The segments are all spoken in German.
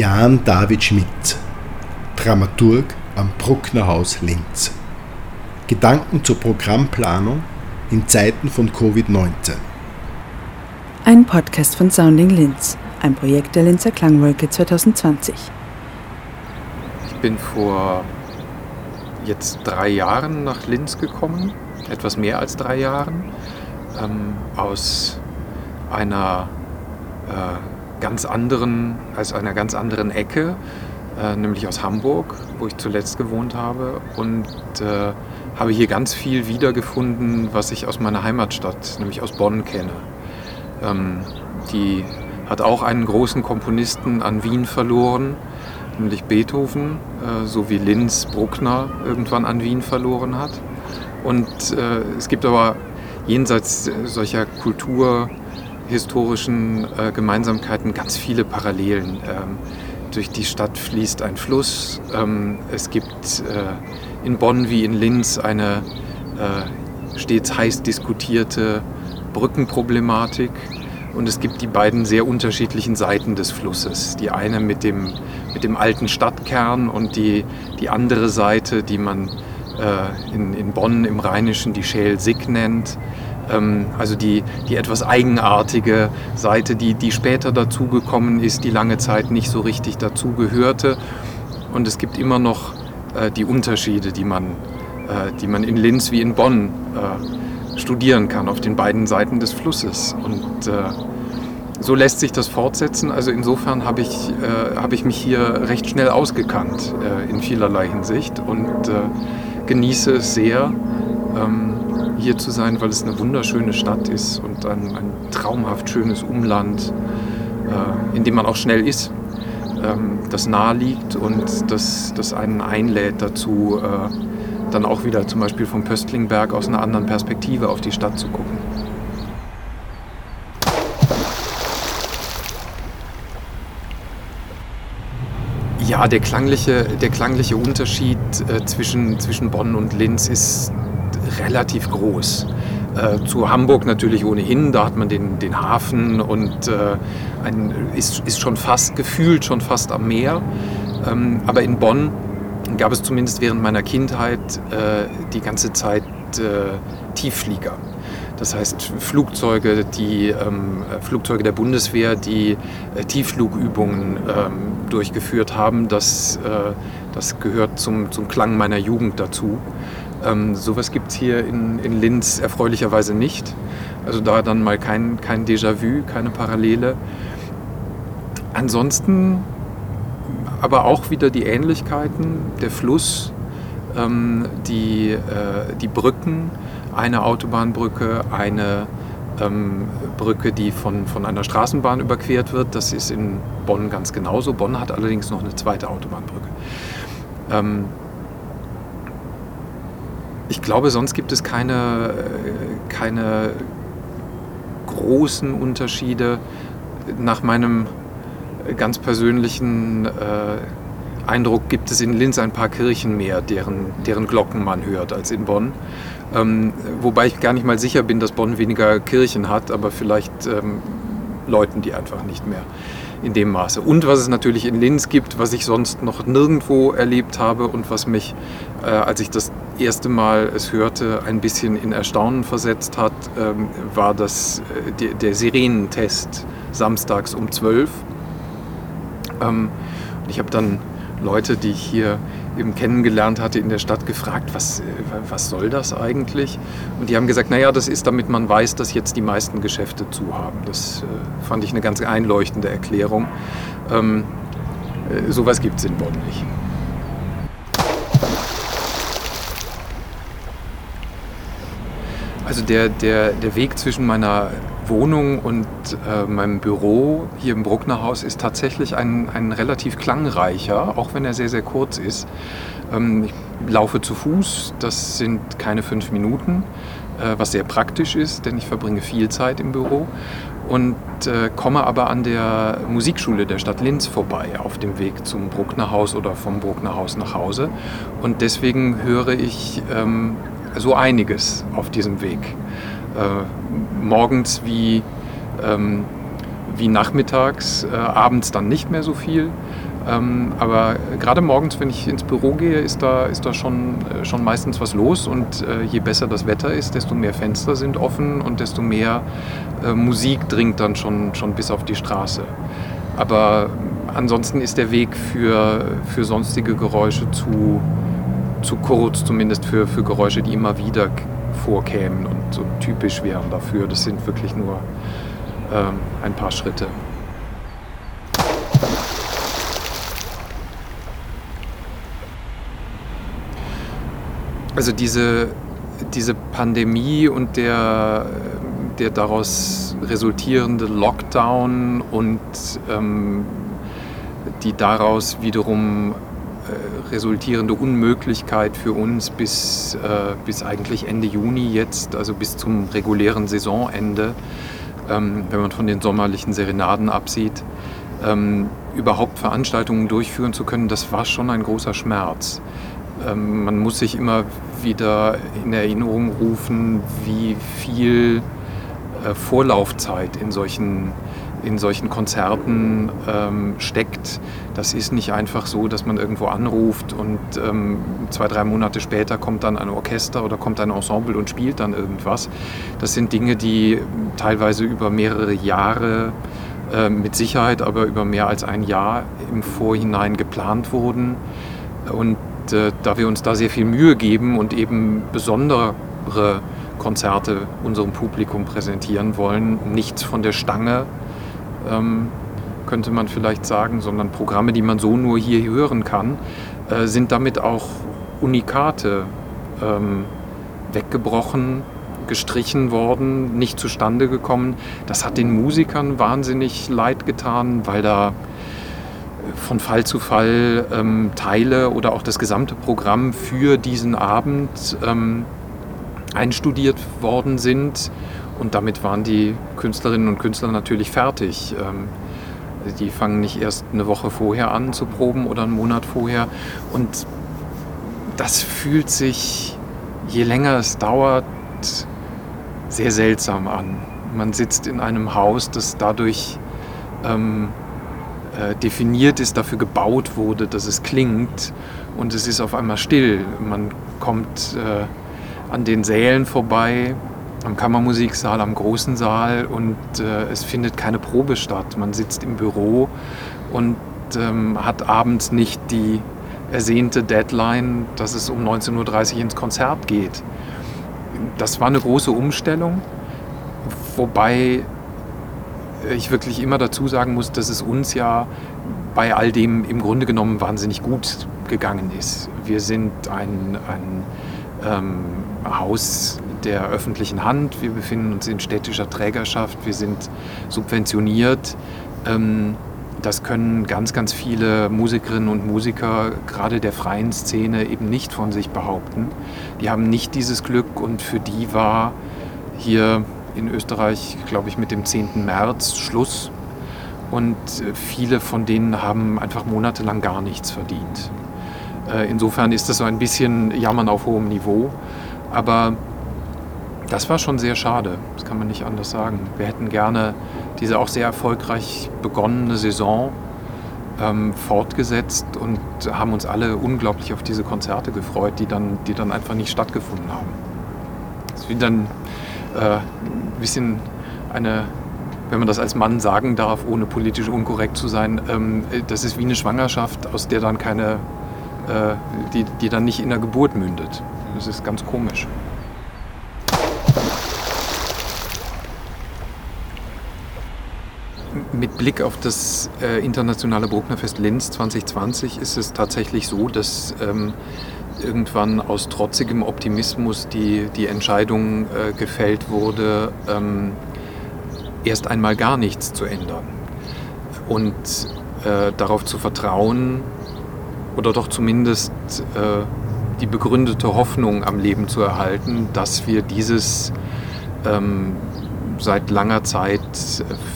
Jan David Schmidt, Dramaturg am Bruckner Haus Linz. Gedanken zur Programmplanung in Zeiten von Covid-19. Ein Podcast von Sounding Linz, ein Projekt der Linzer Klangwolke 2020. Ich bin vor jetzt drei Jahren nach Linz gekommen, etwas mehr als drei Jahren, ähm, aus einer äh, ganz anderen, aus einer ganz anderen Ecke, äh, nämlich aus Hamburg, wo ich zuletzt gewohnt habe und äh, habe hier ganz viel wiedergefunden, was ich aus meiner Heimatstadt, nämlich aus Bonn kenne. Ähm, die hat auch einen großen Komponisten an Wien verloren, nämlich Beethoven, äh, so wie Linz Bruckner irgendwann an Wien verloren hat. Und äh, es gibt aber jenseits solcher kulturhistorischen äh, Gemeinsamkeiten ganz viele Parallelen. Ähm, durch die Stadt fließt ein Fluss. Ähm, es gibt äh, in Bonn wie in Linz eine äh, stets heiß diskutierte Brückenproblematik. Und es gibt die beiden sehr unterschiedlichen Seiten des Flusses. Die eine mit dem, mit dem alten Stadtkern und die, die andere Seite, die man äh, in, in Bonn im Rheinischen die Schäl-Sick nennt. Ähm, also die, die etwas eigenartige Seite, die, die später dazugekommen ist, die lange Zeit nicht so richtig dazugehörte. Und es gibt immer noch äh, die Unterschiede, die man, äh, die man in Linz wie in Bonn äh, studieren kann, auf den beiden Seiten des Flusses. Und äh, so lässt sich das fortsetzen. Also insofern habe ich, äh, hab ich mich hier recht schnell ausgekannt äh, in vielerlei Hinsicht und genieße es sehr, ähm, hier zu sein, weil es eine wunderschöne Stadt ist und ein, ein traumhaft schönes Umland, in dem man auch schnell ist ähm, das nahe liegt und das, das einen einlädt dazu, äh, dann auch wieder zum Beispiel vom Pöstlingberg aus einer anderen Perspektive auf die Stadt zu gucken. Ja, der klangliche, der klangliche Unterschied äh, zwischen, zwischen Bonn und Linz ist relativ groß. Äh, zu Hamburg natürlich ohnehin, da hat man den, den Hafen und äh, ein, ist, ist schon fast gefühlt, schon fast am Meer. Ähm, aber in Bonn gab es zumindest während meiner Kindheit äh, die ganze Zeit äh, Tiefflieger. Das heißt Flugzeuge, die ähm, Flugzeuge der Bundeswehr, die äh, Tiefflugübungen ähm, durchgeführt haben. Das, äh, das gehört zum, zum Klang meiner Jugend dazu. Ähm, sowas gibt es hier in, in Linz erfreulicherweise nicht. Also da dann mal kein, kein Déjà-vu, keine Parallele. Ansonsten aber auch wieder die Ähnlichkeiten, der Fluss, ähm, die, äh, die Brücken, eine Autobahnbrücke, eine ähm, Brücke, die von, von einer Straßenbahn überquert wird. Das ist in Bonn ganz genauso. Bonn hat allerdings noch eine zweite Autobahnbrücke. Ähm, ich glaube, sonst gibt es keine, keine großen Unterschiede. Nach meinem ganz persönlichen äh, Eindruck gibt es in Linz ein paar Kirchen mehr, deren, deren Glocken man hört, als in Bonn. Ähm, wobei ich gar nicht mal sicher bin, dass Bonn weniger Kirchen hat, aber vielleicht ähm, läuten die einfach nicht mehr in dem Maße. Und was es natürlich in Linz gibt, was ich sonst noch nirgendwo erlebt habe und was mich, äh, als ich das erste Mal es hörte, ein bisschen in Erstaunen versetzt hat, ähm, war das, äh, der, der Sirenentest samstags um 12. Ähm, ich habe dann Leute, die ich hier eben kennengelernt hatte in der Stadt, gefragt, was, äh, was soll das eigentlich? Und die haben gesagt, naja, das ist, damit man weiß, dass jetzt die meisten Geschäfte zu haben. Das äh, fand ich eine ganz einleuchtende Erklärung. Ähm, äh, sowas gibt es in Bonn nicht. Also der, der, der Weg zwischen meiner Wohnung und äh, meinem Büro hier im Bruckner Haus ist tatsächlich ein, ein relativ klangreicher, auch wenn er sehr, sehr kurz ist. Ähm, ich laufe zu Fuß, das sind keine fünf Minuten, äh, was sehr praktisch ist, denn ich verbringe viel Zeit im Büro und äh, komme aber an der Musikschule der Stadt Linz vorbei, auf dem Weg zum Bruckner Haus oder vom Bruckner Haus nach Hause. Und deswegen höre ich ähm, so einiges auf diesem Weg. Äh, morgens wie, ähm, wie nachmittags, äh, abends dann nicht mehr so viel. Ähm, aber gerade morgens, wenn ich ins Büro gehe, ist da, ist da schon, äh, schon meistens was los. Und äh, je besser das Wetter ist, desto mehr Fenster sind offen und desto mehr äh, Musik dringt dann schon, schon bis auf die Straße. Aber ansonsten ist der Weg für, für sonstige Geräusche zu, zu kurz, zumindest für, für Geräusche, die immer wieder vorkämen und so typisch wären dafür. Das sind wirklich nur ähm, ein paar Schritte. Also diese, diese Pandemie und der, der daraus resultierende Lockdown und ähm, die daraus wiederum resultierende Unmöglichkeit für uns bis, äh, bis eigentlich Ende Juni jetzt, also bis zum regulären Saisonende, ähm, wenn man von den sommerlichen Serenaden absieht, ähm, überhaupt Veranstaltungen durchführen zu können, das war schon ein großer Schmerz. Ähm, man muss sich immer wieder in Erinnerung rufen, wie viel äh, Vorlaufzeit in solchen, in solchen Konzerten ähm, steckt. Das ist nicht einfach so, dass man irgendwo anruft und ähm, zwei, drei Monate später kommt dann ein Orchester oder kommt ein Ensemble und spielt dann irgendwas. Das sind Dinge, die teilweise über mehrere Jahre äh, mit Sicherheit, aber über mehr als ein Jahr im Vorhinein geplant wurden. Und äh, da wir uns da sehr viel Mühe geben und eben besondere Konzerte unserem Publikum präsentieren wollen, nichts von der Stange, ähm, könnte man vielleicht sagen, sondern Programme, die man so nur hier hören kann, äh, sind damit auch Unikate ähm, weggebrochen, gestrichen worden, nicht zustande gekommen. Das hat den Musikern wahnsinnig leid getan, weil da von Fall zu Fall ähm, Teile oder auch das gesamte Programm für diesen Abend ähm, einstudiert worden sind. Und damit waren die Künstlerinnen und Künstler natürlich fertig. Ähm, die fangen nicht erst eine Woche vorher an zu proben oder einen Monat vorher. Und das fühlt sich, je länger es dauert, sehr seltsam an. Man sitzt in einem Haus, das dadurch ähm, äh, definiert ist, dafür gebaut wurde, dass es klingt und es ist auf einmal still. Man kommt äh, an den Sälen vorbei, am Kammermusiksaal, am großen Saal und äh, es findet keine Probe statt. Man sitzt im Büro und ähm, hat abends nicht die ersehnte Deadline, dass es um 19.30 Uhr ins Konzert geht. Das war eine große Umstellung, wobei ich wirklich immer dazu sagen muss, dass es uns ja bei all dem im Grunde genommen wahnsinnig gut gegangen ist. Wir sind ein, ein ähm, Haus der öffentlichen Hand, wir befinden uns in städtischer Trägerschaft, wir sind subventioniert. Ähm, das können ganz, ganz viele Musikerinnen und Musiker, gerade der freien Szene, eben nicht von sich behaupten. Die haben nicht dieses Glück und für die war hier in Österreich, glaube ich, mit dem 10. März Schluss. Und äh, viele von denen haben einfach monatelang gar nichts verdient. Äh, insofern ist das so ein bisschen Jammern auf hohem Niveau. Aber das war schon sehr schade, das kann man nicht anders sagen. Wir hätten gerne diese auch sehr erfolgreich begonnene Saison ähm, fortgesetzt und haben uns alle unglaublich auf diese Konzerte gefreut, die dann, die dann einfach nicht stattgefunden haben. Das ist wie dann äh, ein bisschen eine, wenn man das als Mann sagen darf, ohne politisch unkorrekt zu sein, ähm, das ist wie eine Schwangerschaft, aus der dann keine, äh, die, die dann nicht in der Geburt mündet. Das ist ganz komisch. Mit Blick auf das äh, internationale Brucknerfest Linz 2020 ist es tatsächlich so, dass ähm, irgendwann aus trotzigem Optimismus die, die Entscheidung äh, gefällt wurde, ähm, erst einmal gar nichts zu ändern. Und äh, darauf zu vertrauen oder doch zumindest äh, die begründete Hoffnung am Leben zu erhalten, dass wir dieses ähm, seit langer Zeit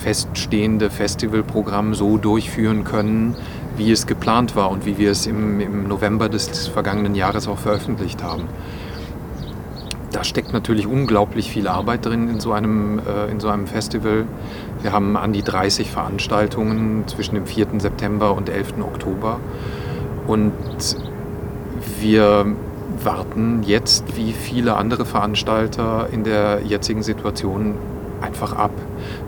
feststehende Festivalprogramm so durchführen können, wie es geplant war und wie wir es im, im November des vergangenen Jahres auch veröffentlicht haben. Da steckt natürlich unglaublich viel Arbeit drin in so einem, äh, in so einem Festival. Wir haben an die 30 Veranstaltungen zwischen dem 4. September und 11. Oktober. Und wir warten jetzt, wie viele andere Veranstalter in der jetzigen Situation, einfach ab.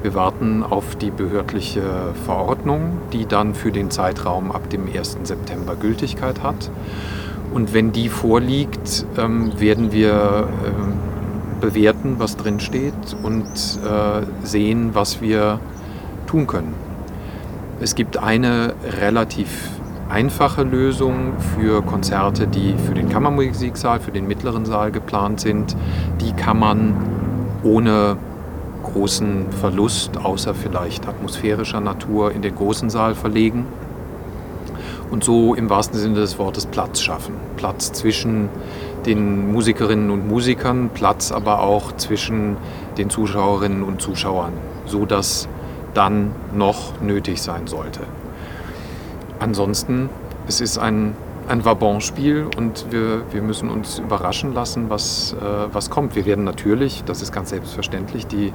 Wir warten auf die behördliche Verordnung, die dann für den Zeitraum ab dem 1. September Gültigkeit hat. Und wenn die vorliegt, ähm, werden wir ähm, bewerten, was drin steht und äh, sehen, was wir tun können. Es gibt eine relativ einfache Lösung für Konzerte, die für den Kammermusiksaal, für den mittleren Saal geplant sind. Die kann man ohne großen Verlust, außer vielleicht atmosphärischer Natur, in den großen Saal verlegen und so im wahrsten Sinne des Wortes Platz schaffen. Platz zwischen den Musikerinnen und Musikern, Platz aber auch zwischen den Zuschauerinnen und Zuschauern, so dass dann noch nötig sein sollte. Ansonsten, es ist ein, ein Vabon-Spiel und wir, wir müssen uns überraschen lassen, was, äh, was kommt. Wir werden natürlich, das ist ganz selbstverständlich, die,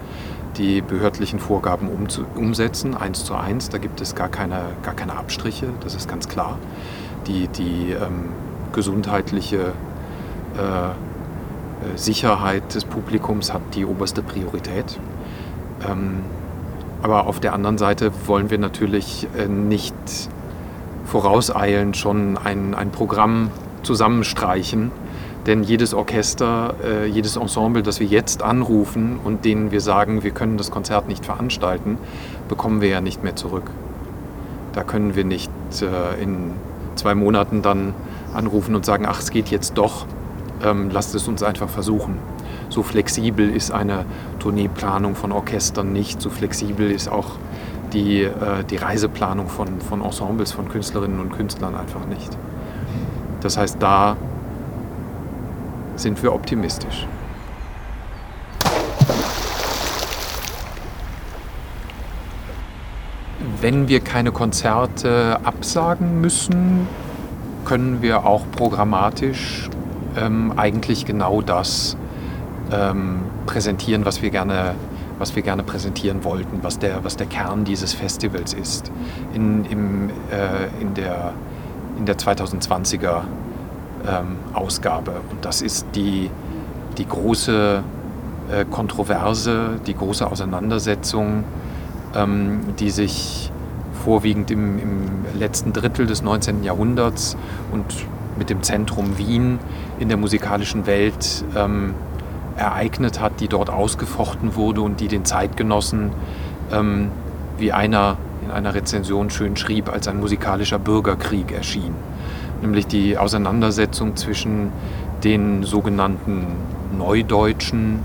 die behördlichen Vorgaben um, umsetzen, eins zu eins. Da gibt es gar keine, gar keine Abstriche, das ist ganz klar. Die, die ähm, gesundheitliche äh, äh Sicherheit des Publikums hat die oberste Priorität. Ähm, aber auf der anderen Seite wollen wir natürlich äh, nicht vorauseilend schon ein, ein Programm zusammenstreichen. Denn jedes Orchester, äh, jedes Ensemble, das wir jetzt anrufen und denen wir sagen, wir können das Konzert nicht veranstalten, bekommen wir ja nicht mehr zurück. Da können wir nicht äh, in zwei Monaten dann anrufen und sagen, ach, es geht jetzt doch, ähm, lasst es uns einfach versuchen. So flexibel ist eine Tourneeplanung von Orchestern nicht, so flexibel ist auch die, äh, die Reiseplanung von, von Ensembles, von Künstlerinnen und Künstlern einfach nicht. Das heißt, da sind wir optimistisch. Wenn wir keine Konzerte absagen müssen, können wir auch programmatisch ähm, eigentlich genau das ähm, präsentieren, was wir gerne was wir gerne präsentieren wollten, was der, was der Kern dieses Festivals ist. In, im, äh, in, der, in der 2020er ähm, Ausgabe. Und das ist die, die große äh, Kontroverse, die große Auseinandersetzung, ähm, die sich vorwiegend im, im letzten Drittel des 19. Jahrhunderts und mit dem Zentrum Wien in der musikalischen Welt ähm, ereignet hat, die dort ausgefochten wurde und die den Zeitgenossen, ähm, wie einer in einer Rezension schön schrieb, als ein musikalischer Bürgerkrieg erschien. Nämlich die Auseinandersetzung zwischen den sogenannten Neudeutschen,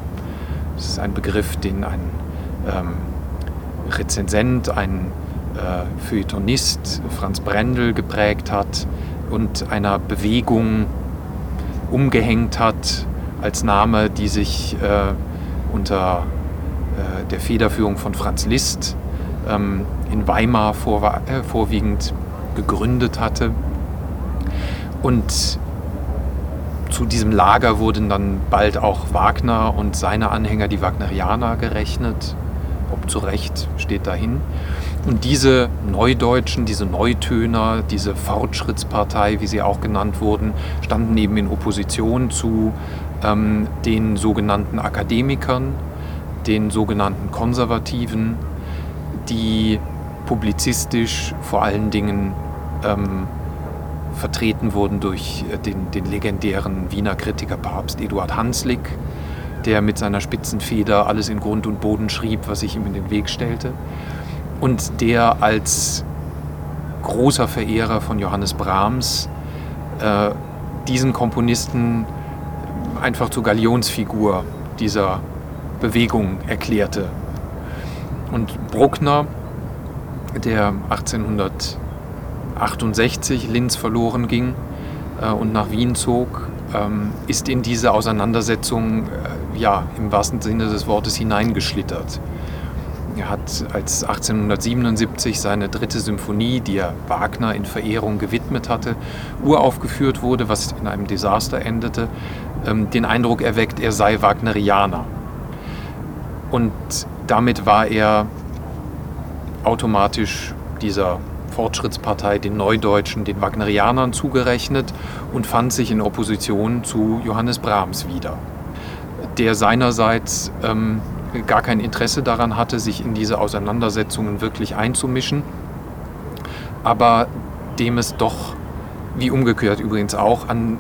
das ist ein Begriff, den ein ähm, Rezensent, ein äh, Feuilletonist, Franz Brendel, geprägt hat und einer Bewegung umgehängt hat, als Name, die sich äh, unter äh, der Federführung von Franz Liszt ähm, in Weimar vor, äh, vorwiegend gegründet hatte. Und zu diesem Lager wurden dann bald auch Wagner und seine Anhänger, die Wagnerianer, gerechnet. Ob zu Recht steht dahin. Und diese Neudeutschen, diese Neutöner, diese Fortschrittspartei, wie sie auch genannt wurden, standen eben in Opposition zu ähm, den sogenannten Akademikern, den sogenannten Konservativen, die publizistisch vor allen Dingen ähm, vertreten wurden durch äh, den, den legendären Wiener Kritiker Papst Eduard Hanslick, der mit seiner spitzen Feder alles in Grund und Boden schrieb, was sich ihm in den Weg stellte. Und der als großer Verehrer von Johannes Brahms äh, diesen Komponisten einfach zur Galionsfigur dieser Bewegung erklärte. Und Bruckner, der 1868 Linz verloren ging äh, und nach Wien zog, ähm, ist in diese Auseinandersetzung äh, ja, im wahrsten Sinne des Wortes hineingeschlittert. Er hat als 1877 seine dritte Symphonie, die er Wagner in Verehrung gewidmet hatte, uraufgeführt wurde, was in einem Desaster endete, ähm, den Eindruck erweckt, er sei Wagnerianer. Und damit war er automatisch dieser Fortschrittspartei, den Neudeutschen, den Wagnerianern zugerechnet und fand sich in Opposition zu Johannes Brahms wieder, der seinerseits ähm, gar kein Interesse daran hatte, sich in diese Auseinandersetzungen wirklich einzumischen, aber dem es doch, wie umgekehrt übrigens auch, an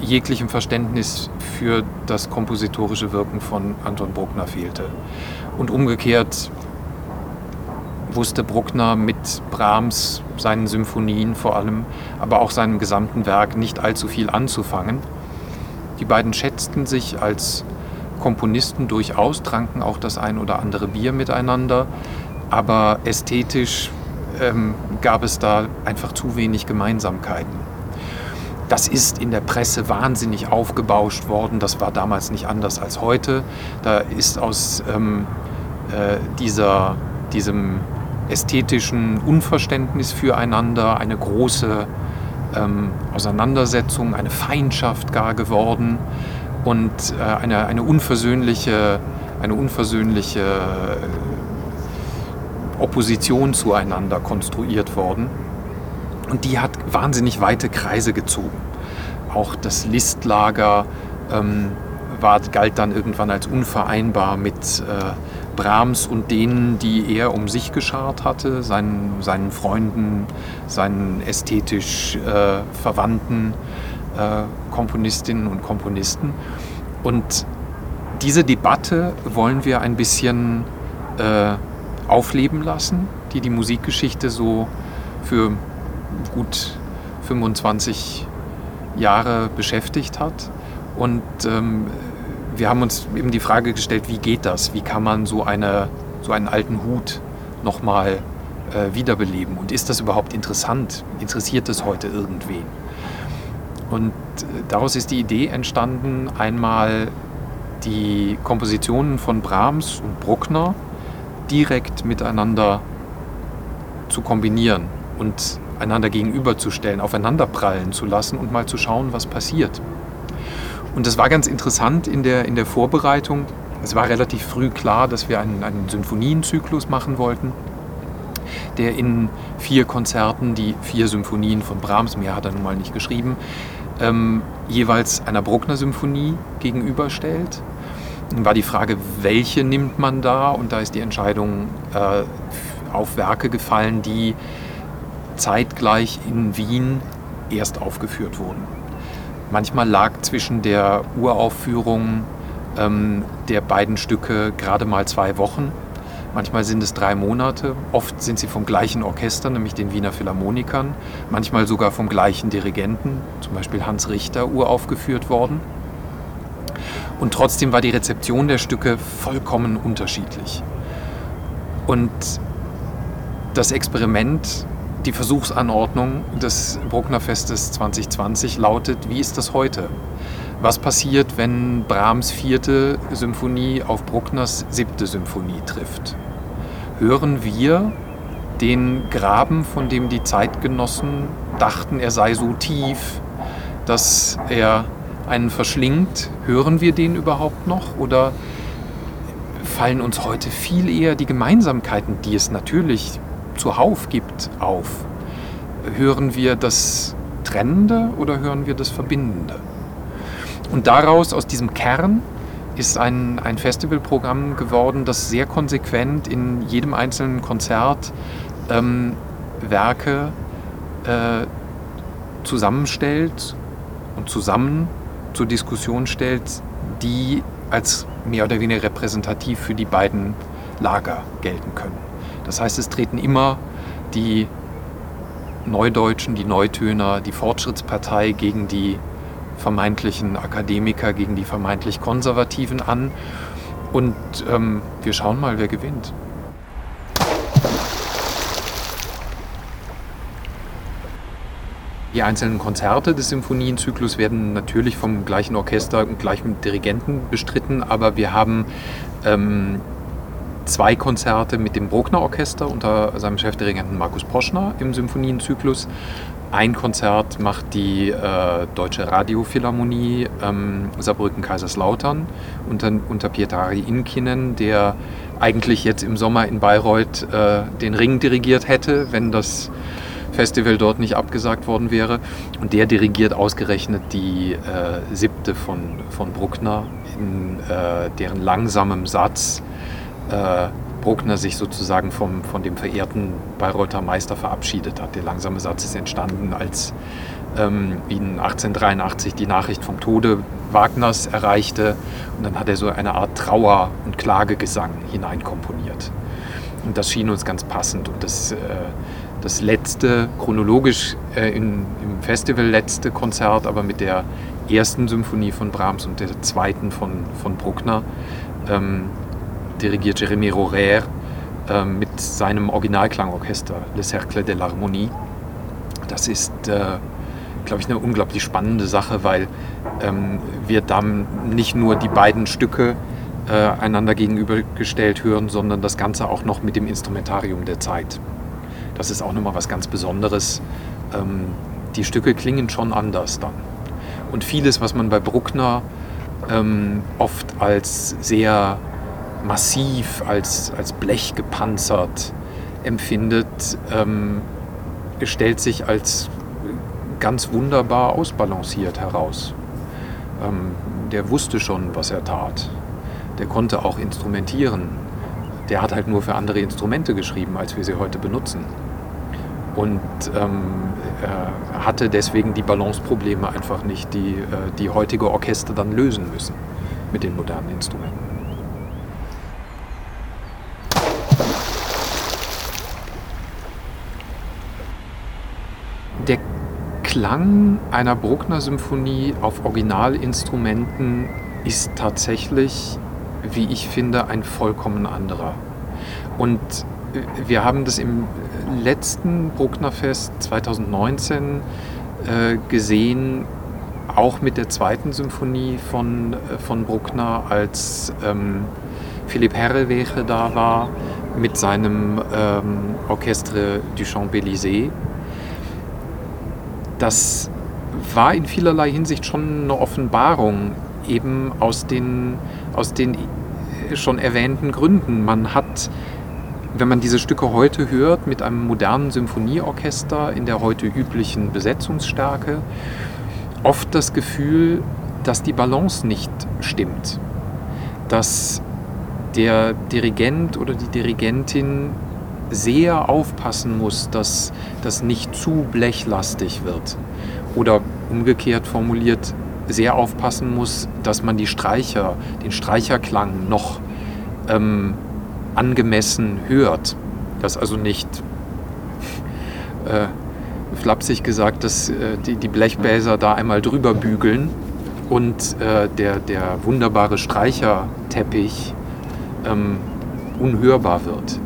jeglichem Verständnis für das kompositorische Wirken von Anton Bruckner fehlte. Und umgekehrt wusste Bruckner mit Brahms, seinen Symphonien vor allem, aber auch seinem gesamten Werk nicht allzu viel anzufangen. Die beiden schätzten sich als Komponisten durchaus, tranken auch das ein oder andere Bier miteinander, aber ästhetisch ähm, gab es da einfach zu wenig Gemeinsamkeiten. Das ist in der Presse wahnsinnig aufgebauscht worden. Das war damals nicht anders als heute. Da ist aus ähm, äh, dieser, diesem ästhetischen Unverständnis füreinander eine große ähm, Auseinandersetzung, eine Feindschaft gar geworden und äh, eine, eine unversöhnliche, eine unversöhnliche äh, Opposition zueinander konstruiert worden. Und die hat wahnsinnig weite Kreise gezogen. Auch das Listlager ähm, war, galt dann irgendwann als unvereinbar mit äh, Brahms und denen, die er um sich geschart hatte, seinen, seinen Freunden, seinen ästhetisch äh, verwandten äh, Komponistinnen und Komponisten. Und diese Debatte wollen wir ein bisschen äh, aufleben lassen, die die Musikgeschichte so für gut 25 Jahre beschäftigt hat. Und ähm, wir haben uns eben die Frage gestellt, wie geht das? Wie kann man so, eine, so einen alten Hut nochmal äh, wiederbeleben? Und ist das überhaupt interessant? Interessiert es heute irgendwen? Und äh, daraus ist die Idee entstanden, einmal die Kompositionen von Brahms und Bruckner direkt miteinander zu kombinieren und einander gegenüberzustellen, aufeinanderprallen zu lassen und mal zu schauen, was passiert. Und das war ganz interessant in der, in der Vorbereitung. Es war relativ früh klar, dass wir einen, einen Symphonienzyklus machen wollten, der in vier Konzerten die vier Symphonien von Brahms, mehr hat er nun mal nicht geschrieben, ähm, jeweils einer Bruckner-Symphonie gegenüberstellt. Dann war die Frage, welche nimmt man da? Und da ist die Entscheidung äh, auf Werke gefallen, die zeitgleich in Wien erst aufgeführt wurden. Manchmal lag zwischen der Uraufführung ähm, der beiden Stücke gerade mal zwei Wochen. Manchmal sind es drei Monate. Oft sind sie vom gleichen Orchester, nämlich den Wiener Philharmonikern. Manchmal sogar vom gleichen Dirigenten, zum Beispiel Hans Richter, uraufgeführt worden. Und trotzdem war die Rezeption der Stücke vollkommen unterschiedlich. Und das Experiment die Versuchsanordnung des Brucknerfestes 2020 lautet, wie ist das heute? Was passiert, wenn Brahms vierte Symphonie auf Bruckners siebte Symphonie trifft? Hören wir den Graben, von dem die Zeitgenossen dachten, er sei so tief, dass er einen verschlingt? Hören wir den überhaupt noch? Oder fallen uns heute viel eher die Gemeinsamkeiten, die es natürlich zuhauf gibt, auf? Hören wir das Trennende oder hören wir das Verbindende? Und daraus, aus diesem Kern, ist ein, ein Festivalprogramm geworden, das sehr konsequent in jedem einzelnen Konzert ähm, Werke äh, zusammenstellt und zusammen zur Diskussion stellt, die als mehr oder weniger repräsentativ für die beiden Lager gelten können. Das heißt, es treten immer die Neudeutschen, die Neutöner, die Fortschrittspartei gegen die vermeintlichen Akademiker, gegen die vermeintlich Konservativen an. Und ähm, wir schauen mal, wer gewinnt. Die einzelnen Konzerte des Symphonienzyklus werden natürlich vom gleichen Orchester und gleichen Dirigenten bestritten, aber wir haben ähm, zwei Konzerte mit dem Bruckner Orchester unter seinem Chefdirigenten Markus Poschner im Symphonienzyklus. Ein Konzert macht die äh, Deutsche Radiophilharmonie ähm, Saarbrücken-Kaiserslautern unter, unter Pietari Inkinen, der eigentlich jetzt im Sommer in Bayreuth äh, den Ring dirigiert hätte, wenn das Festival dort nicht abgesagt worden wäre. Und der dirigiert ausgerechnet die äh, siebte von, von Bruckner, in äh, deren langsamem Satz äh, Bruckner sich sozusagen vom, von dem verehrten Bayreuther Meister verabschiedet hat. Der langsame Satz ist entstanden, als ähm, ihn 1883 die Nachricht vom Tode Wagners erreichte. Und dann hat er so eine Art Trauer- und Klagegesang hineinkomponiert. Und das schien uns ganz passend. Und das, äh, das letzte, chronologisch äh, in, im Festival letzte Konzert, aber mit der ersten Symphonie von Brahms und der zweiten von, von Bruckner, ähm, dirigiert Jérémy Rorer äh, mit seinem Originalklangorchester Le Cercle de l'Harmonie. Das ist, äh, glaube ich, eine unglaublich spannende Sache, weil ähm, wir dann nicht nur die beiden Stücke äh, einander gegenübergestellt hören, sondern das Ganze auch noch mit dem Instrumentarium der Zeit. Das ist auch nochmal was ganz Besonderes. Ähm, die Stücke klingen schon anders dann. Und vieles, was man bei Bruckner ähm, oft als sehr massiv, als, als Blech gepanzert empfindet, ähm, stellt sich als ganz wunderbar ausbalanciert heraus. Ähm, der wusste schon, was er tat. Der konnte auch instrumentieren. Der hat halt nur für andere Instrumente geschrieben, als wir sie heute benutzen. Und ähm, hatte deswegen die Balanceprobleme einfach nicht, die äh, die heutige Orchester dann lösen müssen mit den modernen Instrumenten. Der Klang einer Bruckner-Symphonie auf Originalinstrumenten ist tatsächlich, wie ich finde, ein vollkommen anderer. Und wir haben das im letzten Brucknerfest 2019 äh, gesehen, auch mit der zweiten Symphonie von, äh, von Bruckner, als ähm, Philipp Herrewege da war mit seinem ähm, Orchestre du Champs-Élysées das war in vielerlei Hinsicht schon eine Offenbarung, eben aus den, aus den schon erwähnten Gründen. Man hat, wenn man diese Stücke heute hört, mit einem modernen Symphonieorchester in der heute üblichen Besetzungsstärke, oft das Gefühl, dass die Balance nicht stimmt. Dass der Dirigent oder die Dirigentin sehr aufpassen muss, dass das nicht zu blechlastig wird. Oder umgekehrt formuliert, sehr aufpassen muss, dass man die Streicher, den Streicherklang noch ähm, angemessen hört. Dass also nicht äh, flapsig gesagt, dass äh, die, die Blechbläser da einmal drüber bügeln und äh, der, der wunderbare Streicherteppich ähm, unhörbar wird.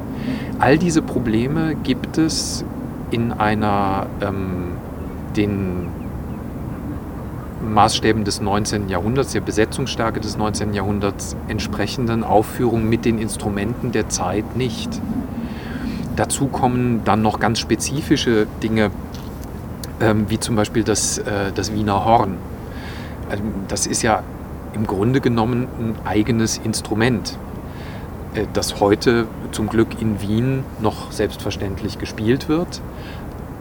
All diese Probleme gibt es in einer ähm, den Maßstäben des 19. Jahrhunderts, der Besetzungsstärke des 19. Jahrhunderts entsprechenden Aufführung mit den Instrumenten der Zeit nicht. Dazu kommen dann noch ganz spezifische Dinge, ähm, wie zum Beispiel das, äh, das Wiener Horn. Also das ist ja im Grunde genommen ein eigenes Instrument. Äh, das heute zum Glück in Wien noch selbstverständlich gespielt wird.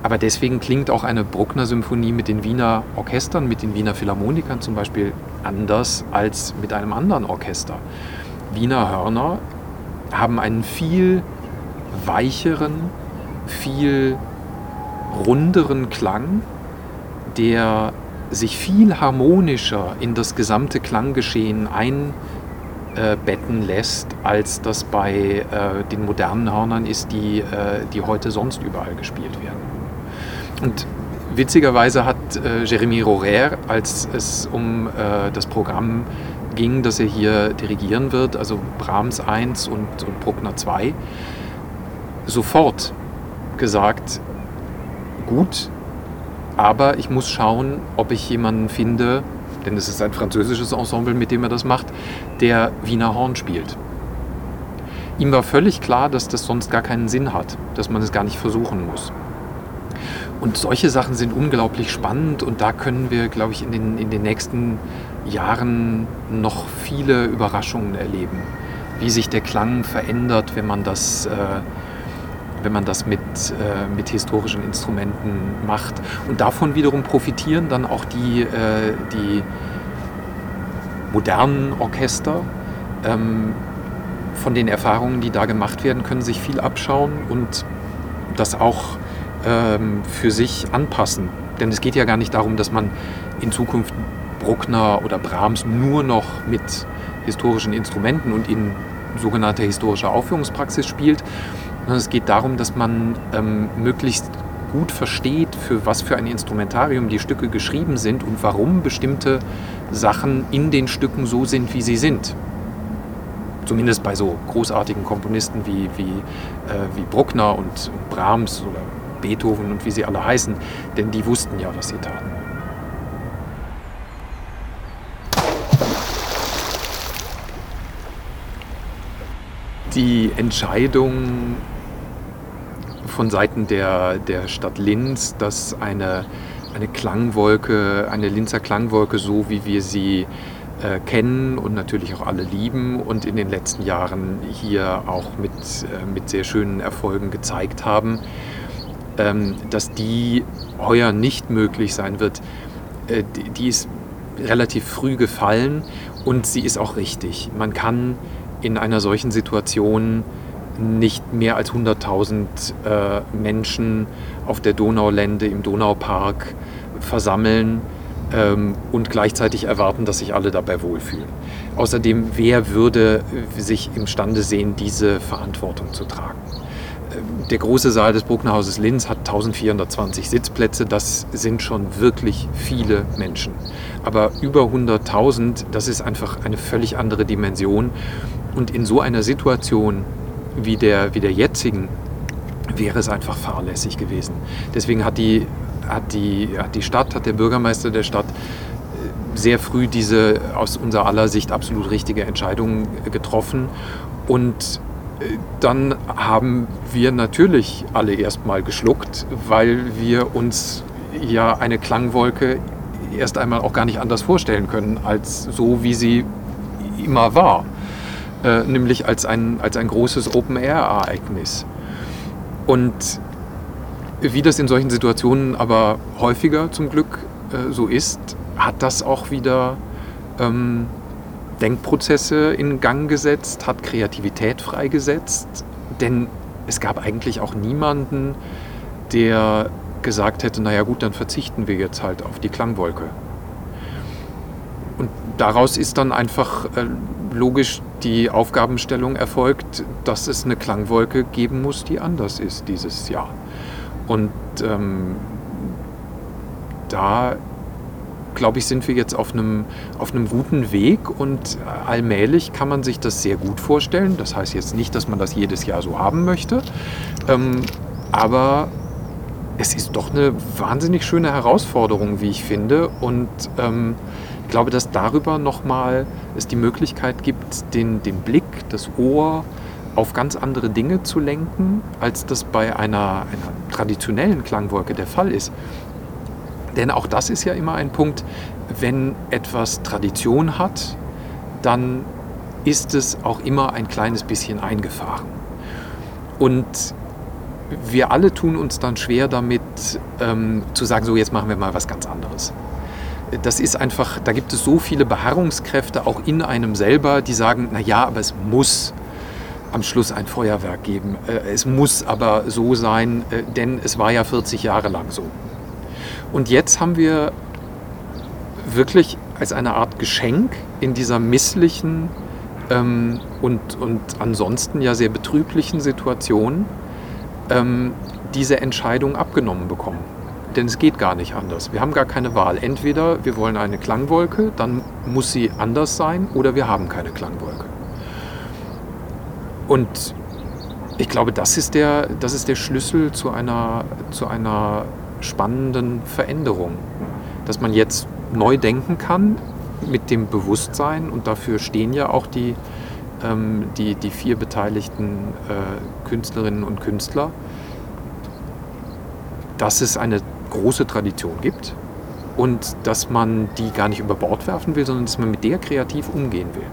Aber deswegen klingt auch eine Bruckner-Symphonie mit den Wiener Orchestern, mit den Wiener Philharmonikern zum Beispiel anders als mit einem anderen Orchester. Wiener Hörner haben einen viel weicheren, viel runderen Klang, der sich viel harmonischer in das gesamte Klanggeschehen ein äh, betten lässt, als das bei äh, den modernen Hörnern ist, die, äh, die heute sonst überall gespielt werden. Und witzigerweise hat äh, Jérémy Rorer, als es um äh, das Programm ging, das er hier dirigieren wird, also Brahms 1 und, und Bruckner 2, sofort gesagt, gut, aber ich muss schauen, ob ich jemanden finde, denn es ist ein französisches Ensemble, mit dem er das macht, der Wiener Horn spielt. Ihm war völlig klar, dass das sonst gar keinen Sinn hat, dass man es gar nicht versuchen muss. Und solche Sachen sind unglaublich spannend und da können wir, glaube ich, in den, in den nächsten Jahren noch viele Überraschungen erleben. wie sich der Klang verändert, wenn man das, äh, wenn man das mit, äh, mit historischen Instrumenten macht. Und davon wiederum profitieren dann auch die, äh, die modernen Orchester. Ähm, von den Erfahrungen, die da gemacht werden, können sich viel abschauen und das auch ähm, für sich anpassen. Denn es geht ja gar nicht darum, dass man in Zukunft Bruckner oder Brahms nur noch mit historischen Instrumenten und in sogenannter historischer Aufführungspraxis spielt, sondern es geht darum, dass man ähm, möglichst gut versteht, für was für ein Instrumentarium die Stücke geschrieben sind und warum bestimmte Sachen in den Stücken so sind, wie sie sind. Zumindest bei so großartigen Komponisten wie, wie, äh, wie Bruckner und Brahms oder Beethoven und wie sie alle heißen, denn die wussten ja, was sie taten. Die Entscheidung von Seiten der, der Stadt Linz, dass eine, eine Klangwolke, eine Linzer Klangwolke, so wie wir sie äh, kennen und natürlich auch alle lieben und in den letzten Jahren hier auch mit, äh, mit sehr schönen Erfolgen gezeigt haben, ähm, dass die heuer nicht möglich sein wird, äh, die, die ist relativ früh gefallen und sie ist auch richtig. Man kann in einer solchen Situation nicht mehr als 100.000 äh, Menschen auf der Donaulände im Donaupark versammeln ähm, und gleichzeitig erwarten, dass sich alle dabei wohlfühlen. Außerdem, wer würde sich imstande sehen, diese Verantwortung zu tragen? Ähm, der große Saal des Brucknerhauses Linz hat 1420 Sitzplätze. Das sind schon wirklich viele Menschen. Aber über 100.000, das ist einfach eine völlig andere Dimension. Und in so einer Situation wie der, wie der jetzigen wäre es einfach fahrlässig gewesen. Deswegen hat die hat die, hat die Stadt, hat der Bürgermeister der Stadt äh, sehr früh diese aus unserer aller Sicht absolut richtige Entscheidung getroffen. Und äh, dann haben wir natürlich alle erstmal geschluckt, weil wir uns ja eine Klangwolke erst einmal auch gar nicht anders vorstellen können, als so, wie sie immer war. Äh, nämlich als ein, als ein großes Open-Air-Ereignis. Und wie das in solchen Situationen aber häufiger zum Glück äh, so ist, hat das auch wieder ähm, Denkprozesse in Gang gesetzt, hat Kreativität freigesetzt. Denn es gab eigentlich auch niemanden, der gesagt hätte, naja gut, dann verzichten wir jetzt halt auf die Klangwolke. Und daraus ist dann einfach äh, logisch die Aufgabenstellung erfolgt, dass es eine Klangwolke geben muss, die anders ist dieses Jahr. Und ähm, da, glaube ich, sind wir jetzt auf einem, auf einem guten Weg und allmählich kann man sich das sehr gut vorstellen. Das heißt jetzt nicht, dass man das jedes Jahr so haben möchte, ähm, aber es ist doch eine wahnsinnig schöne Herausforderung, wie ich finde. Und ähm, ich glaube, dass darüber nochmal es die Möglichkeit gibt, den, den Blick, das Ohr, auf ganz andere Dinge zu lenken, als das bei einer, einer traditionellen Klangwolke der Fall ist. Denn auch das ist ja immer ein Punkt, wenn etwas Tradition hat, dann ist es auch immer ein kleines bisschen eingefahren. Und wir alle tun uns dann schwer damit ähm, zu sagen, so jetzt machen wir mal was ganz anderes. Das ist einfach, da gibt es so viele Beharrungskräfte auch in einem selber, die sagen, na ja, aber es muss am Schluss ein Feuerwerk geben. Äh, es muss aber so sein, äh, denn es war ja 40 Jahre lang so. Und jetzt haben wir wirklich als eine Art Geschenk in dieser misslichen ähm, und, und ansonsten ja sehr betrüblichen Situation ähm, diese Entscheidung abgenommen bekommen. Denn es geht gar nicht anders. Wir haben gar keine Wahl. Entweder wir wollen eine Klangwolke, dann muss sie anders sein, oder wir haben keine Klangwolke. Und ich glaube, das ist der, das ist der Schlüssel zu einer, zu einer spannenden Veränderung. Dass man jetzt neu denken kann mit dem Bewusstsein und dafür stehen ja auch die, ähm, die, die vier beteiligten äh, Künstlerinnen und Künstler, dass es eine große Tradition gibt und dass man die gar nicht über Bord werfen will, sondern dass man mit der kreativ umgehen will.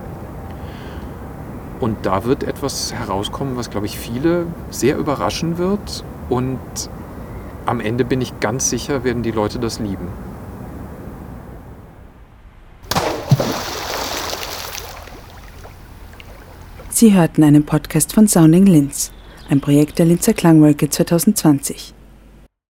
Und da wird etwas herauskommen, was, glaube ich, viele sehr überraschen wird. Und am Ende bin ich ganz sicher, werden die Leute das lieben. Sie hörten einen Podcast von Sounding Linz, ein Projekt der Linzer Klangwolke 2020.